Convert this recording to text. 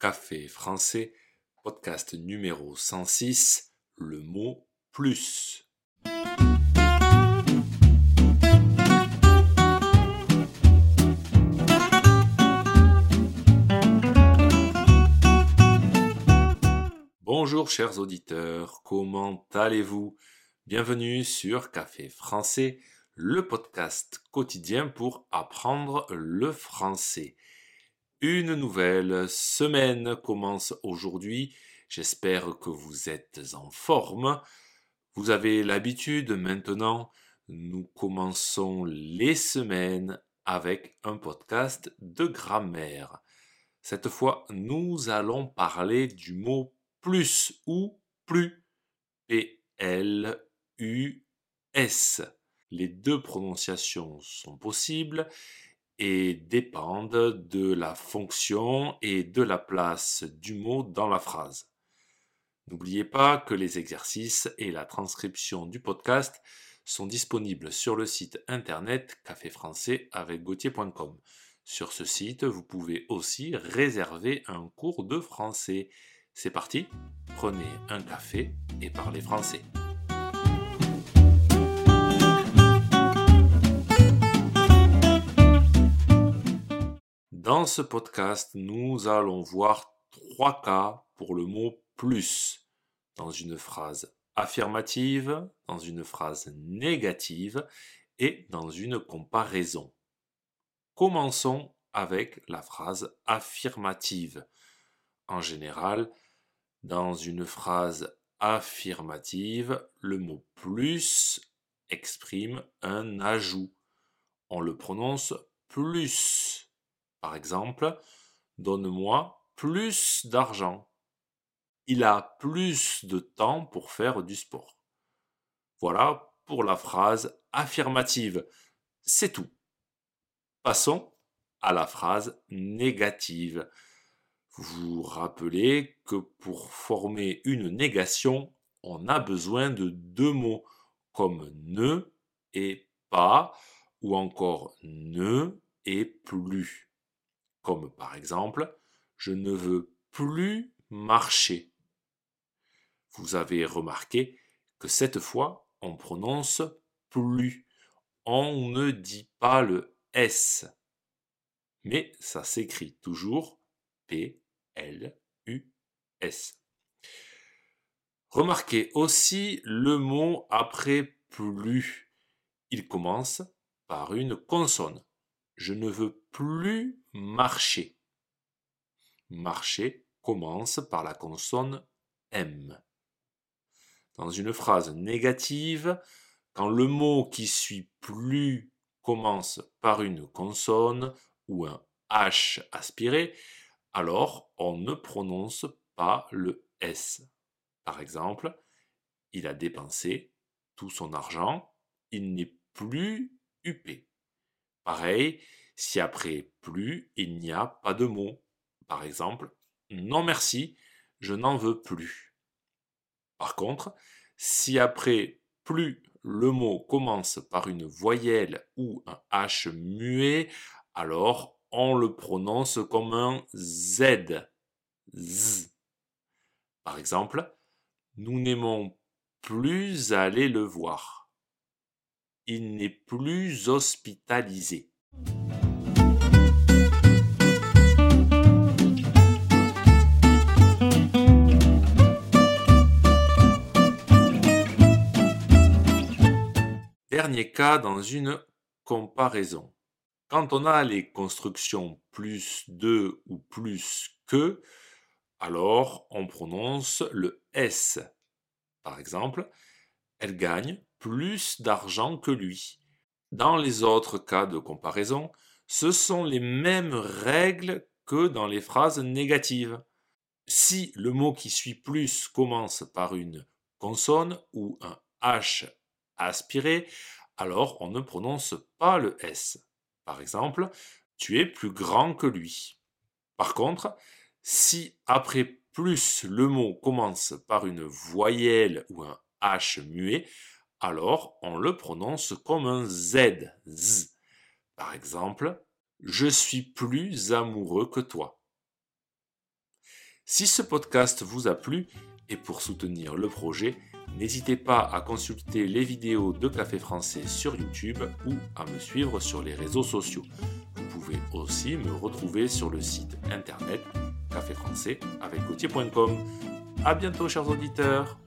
Café français, podcast numéro 106, le mot plus. Bonjour chers auditeurs, comment allez-vous? Bienvenue sur Café français, le podcast quotidien pour apprendre le français. Une nouvelle semaine commence aujourd'hui. J'espère que vous êtes en forme. Vous avez l'habitude maintenant, nous commençons les semaines avec un podcast de grammaire. Cette fois, nous allons parler du mot plus ou plus. P-L-U-S. Les deux prononciations sont possibles et dépendent de la fonction et de la place du mot dans la phrase. N'oubliez pas que les exercices et la transcription du podcast sont disponibles sur le site internet caféfrançais avec Sur ce site, vous pouvez aussi réserver un cours de français. C'est parti, prenez un café et parlez français. Dans ce podcast, nous allons voir trois cas pour le mot plus dans une phrase affirmative, dans une phrase négative et dans une comparaison. Commençons avec la phrase affirmative. En général, dans une phrase affirmative, le mot plus exprime un ajout. On le prononce plus. Par exemple, donne-moi plus d'argent. Il a plus de temps pour faire du sport. Voilà pour la phrase affirmative. C'est tout. Passons à la phrase négative. Vous vous rappelez que pour former une négation, on a besoin de deux mots comme ne et pas ou encore ne et plus comme par exemple je ne veux plus marcher. Vous avez remarqué que cette fois on prononce plus. On ne dit pas le S. Mais ça s'écrit toujours P L U S. Remarquez aussi le mot après plus. Il commence par une consonne. Je ne veux plus marcher. Marcher commence par la consonne M. Dans une phrase négative, quand le mot qui suit plus commence par une consonne ou un H aspiré, alors on ne prononce pas le S. Par exemple, il a dépensé tout son argent, il n'est plus huppé. Pareil, si après plus, il n'y a pas de mot. Par exemple, non merci, je n'en veux plus. Par contre, si après plus le mot commence par une voyelle ou un H muet, alors on le prononce comme un Z. Par exemple, nous n'aimons plus aller le voir il n'est plus hospitalisé. Dernier cas dans une comparaison. Quand on a les constructions plus de ou plus que, alors on prononce le S. Par exemple, elle gagne plus d'argent que lui. Dans les autres cas de comparaison, ce sont les mêmes règles que dans les phrases négatives. Si le mot qui suit plus commence par une consonne ou un H aspiré, alors on ne prononce pas le S. Par exemple, tu es plus grand que lui. Par contre, si après plus le mot commence par une voyelle ou un H muet, alors on le prononce comme un Z. Par exemple, je suis plus amoureux que toi. Si ce podcast vous a plu et pour soutenir le projet, n'hésitez pas à consulter les vidéos de Café Français sur YouTube ou à me suivre sur les réseaux sociaux. Vous pouvez aussi me retrouver sur le site internet caféfrançais avec A bientôt chers auditeurs